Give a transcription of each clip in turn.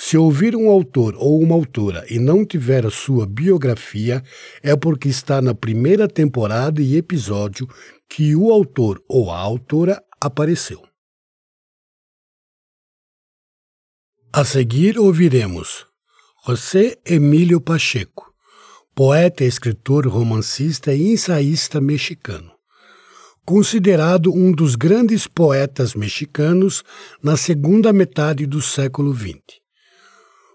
se ouvir um autor ou uma autora e não tiver a sua biografia, é porque está na primeira temporada e episódio que o autor ou a autora apareceu. A seguir ouviremos José Emílio Pacheco, poeta, escritor, romancista e ensaísta mexicano. Considerado um dos grandes poetas mexicanos na segunda metade do século XX.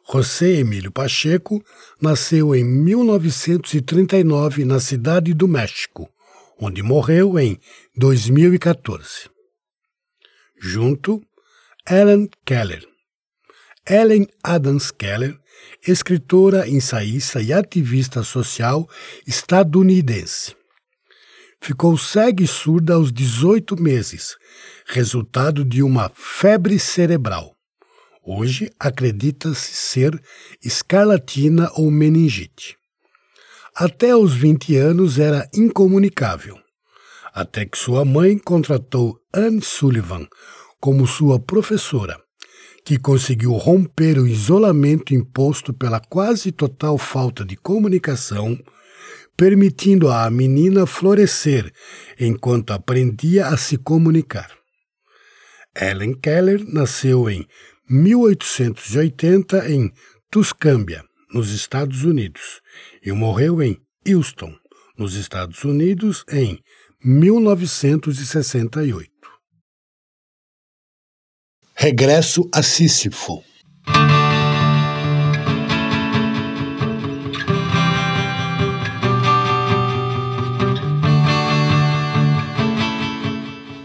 José Emílio Pacheco nasceu em 1939 na cidade do México, onde morreu em 2014. Junto, Ellen Keller. Ellen Adams Keller, escritora, ensaísta e ativista social estadunidense. Ficou cega e surda aos 18 meses, resultado de uma febre cerebral Hoje acredita-se ser escarlatina ou meningite. Até os 20 anos era incomunicável, até que sua mãe contratou Anne Sullivan como sua professora, que conseguiu romper o isolamento imposto pela quase total falta de comunicação, permitindo à menina florescer enquanto aprendia a se comunicar. Ellen Keller nasceu em 1880 em Tuscâmbia, nos Estados Unidos, e morreu em Houston, nos Estados Unidos, em 1968. Regresso a Sísifo.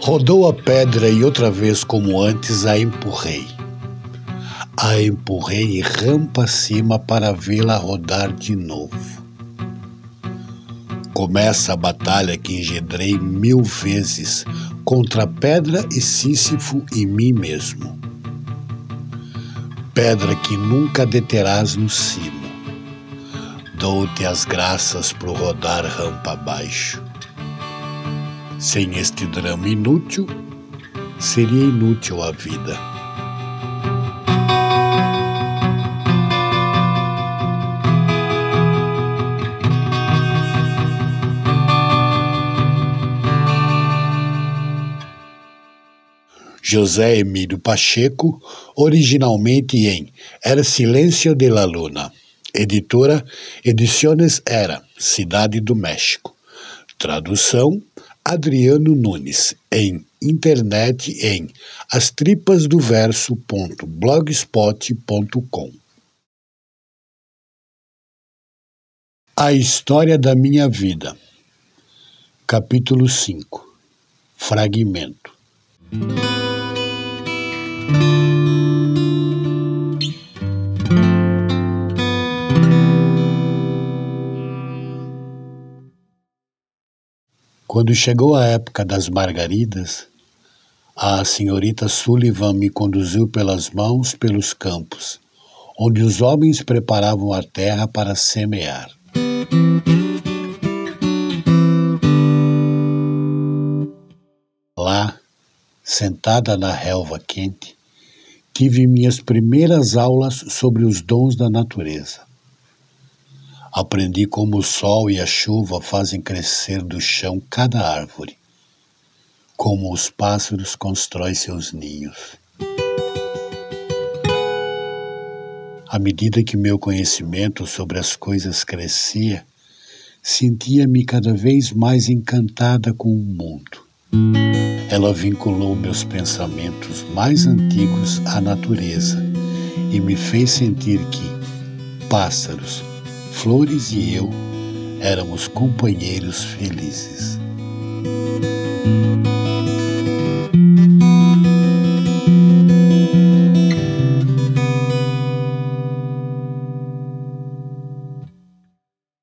Rodou a pedra e outra vez, como antes, a empurrei a empurrei rampa acima para vê-la rodar de novo. Começa a batalha que engendrei mil vezes contra Pedra e Sísifo e mim mesmo. Pedra que nunca deterás no cimo, dou-te as graças pro rodar rampa abaixo. Sem este drama inútil, seria inútil a vida. José Emílio Pacheco, originalmente em El Silêncio de la Luna. Editora Ediciones Era, Cidade do México. Tradução Adriano Nunes, em internet em astripasdoverso.blogspot.com. A História da Minha Vida. Capítulo 5 Fragmento Quando chegou a época das margaridas, a senhorita Sullivan me conduziu pelas mãos pelos campos, onde os homens preparavam a terra para semear. Lá, sentada na relva quente, tive minhas primeiras aulas sobre os dons da natureza. Aprendi como o sol e a chuva fazem crescer do chão cada árvore, como os pássaros constroem seus ninhos. À medida que meu conhecimento sobre as coisas crescia, sentia-me cada vez mais encantada com o mundo. Ela vinculou meus pensamentos mais antigos à natureza e me fez sentir que pássaros, flores e eu éramos companheiros felizes.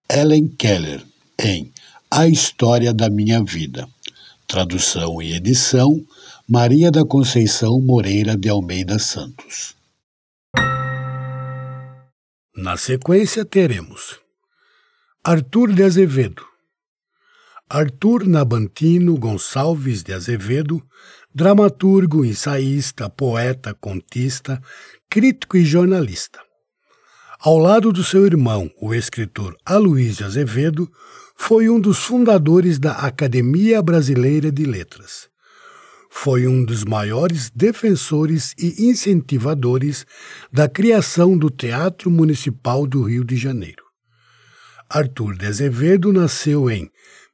Ellen Keller em A História da Minha Vida. Tradução e edição Maria da Conceição Moreira de Almeida Santos. Na sequência teremos Arthur de Azevedo, Arthur Nabantino Gonçalves de Azevedo, dramaturgo, ensaísta, poeta, contista, crítico e jornalista. Ao lado do seu irmão, o escritor Aloysio Azevedo, foi um dos fundadores da Academia Brasileira de Letras. Foi um dos maiores defensores e incentivadores da criação do Teatro Municipal do Rio de Janeiro. Arthur de Azevedo nasceu em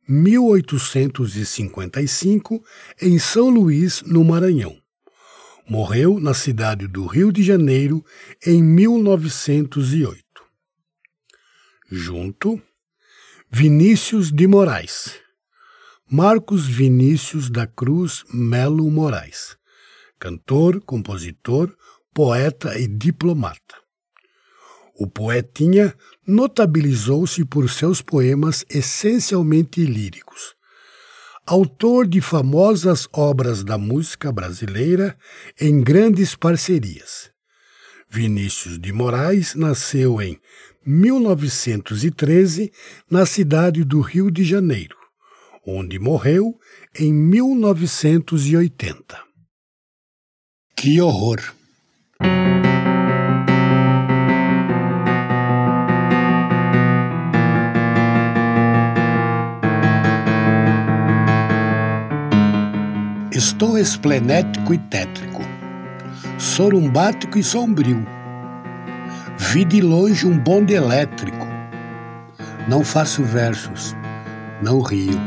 1855 em São Luís, no Maranhão. Morreu na cidade do Rio de Janeiro em 1908. Junto, Vinícius de Moraes. Marcos Vinícius da Cruz Melo Moraes. Cantor, compositor, poeta e diplomata. O poetinha notabilizou-se por seus poemas essencialmente líricos. Autor de famosas obras da música brasileira em grandes parcerias. Vinícius de Moraes nasceu em 1913 na cidade do Rio de Janeiro, onde morreu em 1980. Que horror! Estou esplenético e tétrico, sorumbático e sombrio Vi de longe um bonde elétrico. Não faço versos, não rio.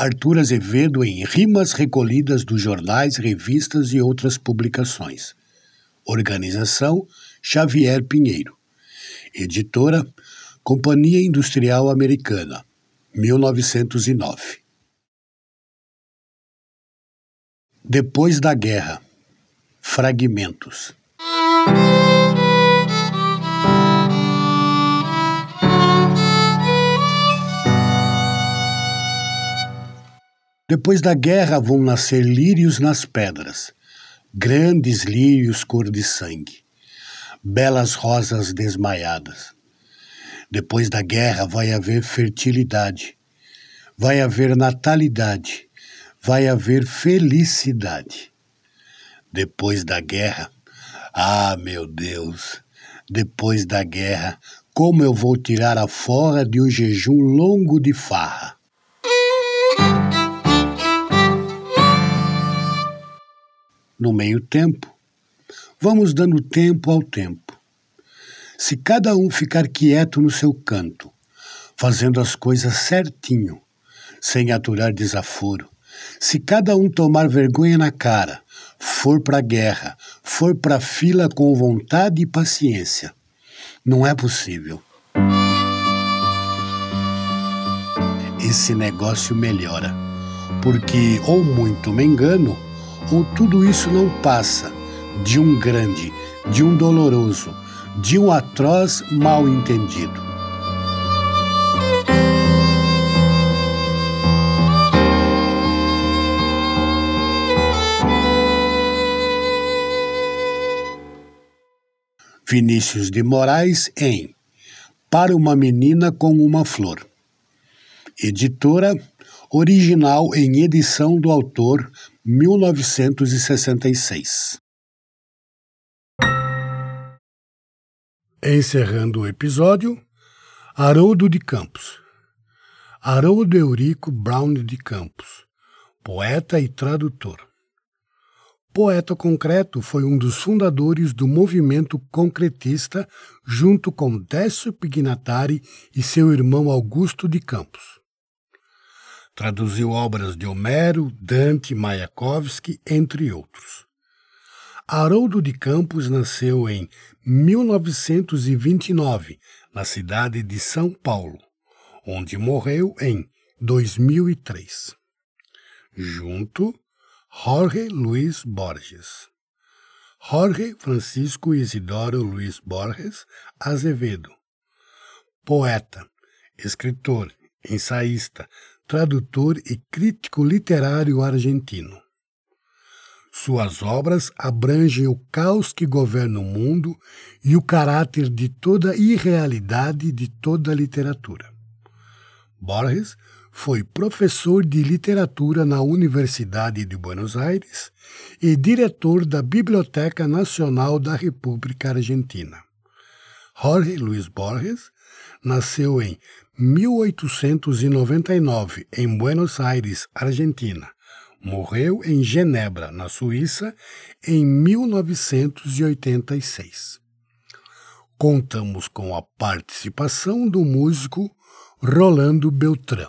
Arthur Azevedo em Rimas recolhidas dos jornais, revistas e outras publicações. Organização Xavier Pinheiro. Editora Companhia Industrial Americana. 1909. Depois da guerra. Fragmentos. Depois da guerra vão nascer lírios nas pedras, grandes lírios cor de sangue, belas rosas desmaiadas depois da guerra vai haver fertilidade, vai haver natalidade, vai haver felicidade. Depois da guerra, ah, meu Deus, depois da guerra, como eu vou tirar a fora de um jejum longo de farra? No meio tempo, vamos dando tempo ao tempo. Se cada um ficar quieto no seu canto, fazendo as coisas certinho, sem aturar desaforo, se cada um tomar vergonha na cara, for para a guerra, for para a fila com vontade e paciência, não é possível. Esse negócio melhora, porque ou muito me engano, ou tudo isso não passa de um grande, de um doloroso, de um atroz mal entendido. Vinícius de Moraes em Para uma Menina com uma Flor. Editora, original em edição do autor 1966. Encerrando o episódio, Haroldo de Campos. Haroldo Eurico Brown de Campos, poeta e tradutor. Poeta Concreto foi um dos fundadores do movimento concretista junto com Décio Pignatari e seu irmão Augusto de Campos. Traduziu obras de Homero, Dante, Mayakovsky, entre outros. Haroldo de Campos nasceu em 1929, na cidade de São Paulo, onde morreu em 2003. Junto Jorge Luiz Borges. Jorge Francisco Isidoro Luiz Borges Azevedo. Poeta, escritor, ensaísta, tradutor e crítico literário argentino. Suas obras abrangem o caos que governa o mundo e o caráter de toda irrealidade de toda a literatura. Borges foi professor de literatura na Universidade de Buenos Aires e diretor da Biblioteca Nacional da República Argentina. Jorge Luiz Borges nasceu em 1899 em Buenos Aires, Argentina. Morreu em Genebra, na Suíça, em 1986. Contamos com a participação do músico Rolando Beltrán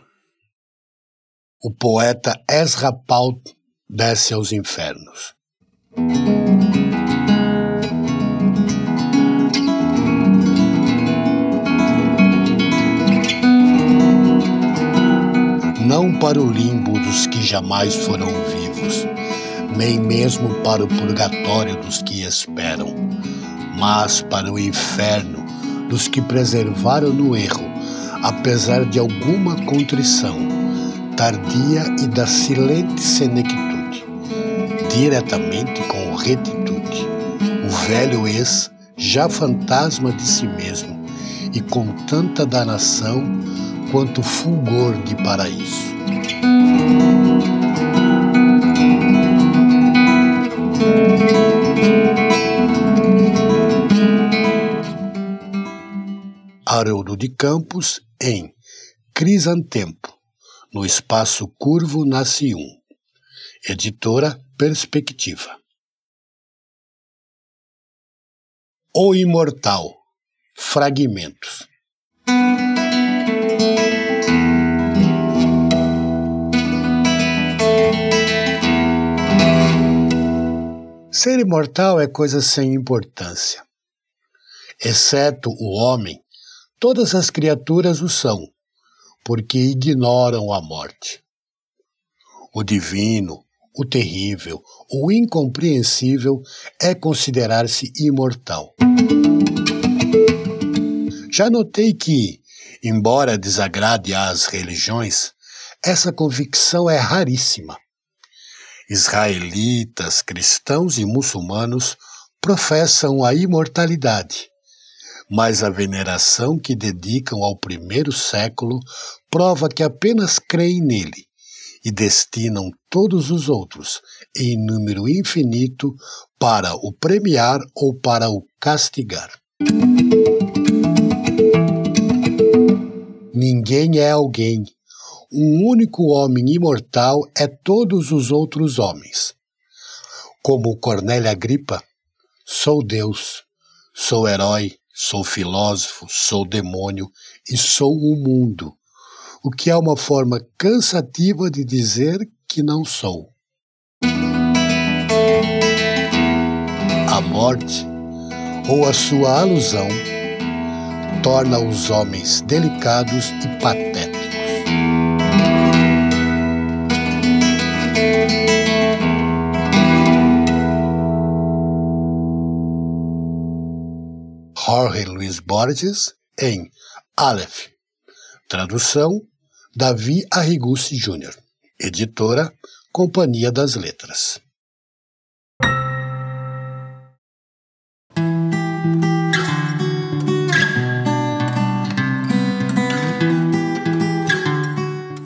o poeta Ezra Pound desce aos infernos. Não para o limbo dos que jamais foram vivos, nem mesmo para o purgatório dos que esperam, mas para o inferno dos que preservaram no erro, apesar de alguma contrição tardia e da silente senectude, diretamente com retitude, o velho ex, já fantasma de si mesmo, e com tanta danação quanto fulgor de paraíso. Haroldo de Campos em Crisantempo no espaço curvo nasce um. Editora Perspectiva. O Imortal. Fragmentos. Ser imortal é coisa sem importância. Exceto o homem, todas as criaturas o são porque ignoram a morte. O divino, o terrível, o incompreensível é considerar-se imortal. Já notei que, embora desagrade às religiões, essa convicção é raríssima. Israelitas, cristãos e muçulmanos professam a imortalidade, mas a veneração que dedicam ao primeiro século prova que apenas creem nele e destinam todos os outros, em número infinito, para o premiar ou para o castigar. Ninguém é alguém. Um único homem imortal é todos os outros homens. Como Cornélia Agripa, sou Deus, sou herói, sou filósofo, sou demônio e sou o mundo, o que é uma forma cansativa de dizer que não sou. A morte, ou a sua alusão, torna os homens delicados e patéticos. Jorge Luiz Borges em Aleph. Tradução: Davi Arrigucci Jr. Editora: Companhia das Letras.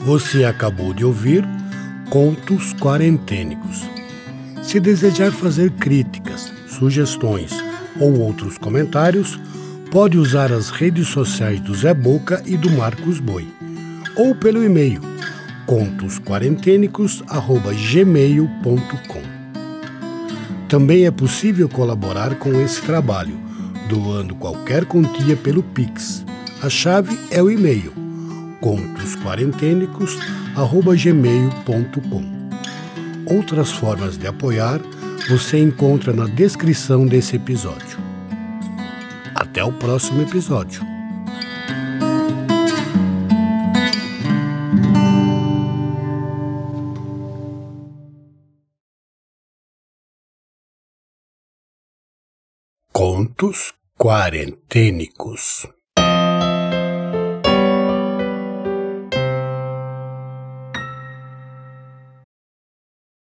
Você acabou de ouvir Contos Quarentênicos. Se desejar fazer críticas, sugestões, ou outros comentários, pode usar as redes sociais do Zé Boca e do Marcos Boi, ou pelo e-mail contosquarentenicos@gmail.com. Também é possível colaborar com esse trabalho, doando qualquer quantia pelo Pix. A chave é o e-mail contosquarentenicos@gmail.com. Outras formas de apoiar você encontra na descrição desse episódio. Até o próximo episódio. Contos Quarentênicos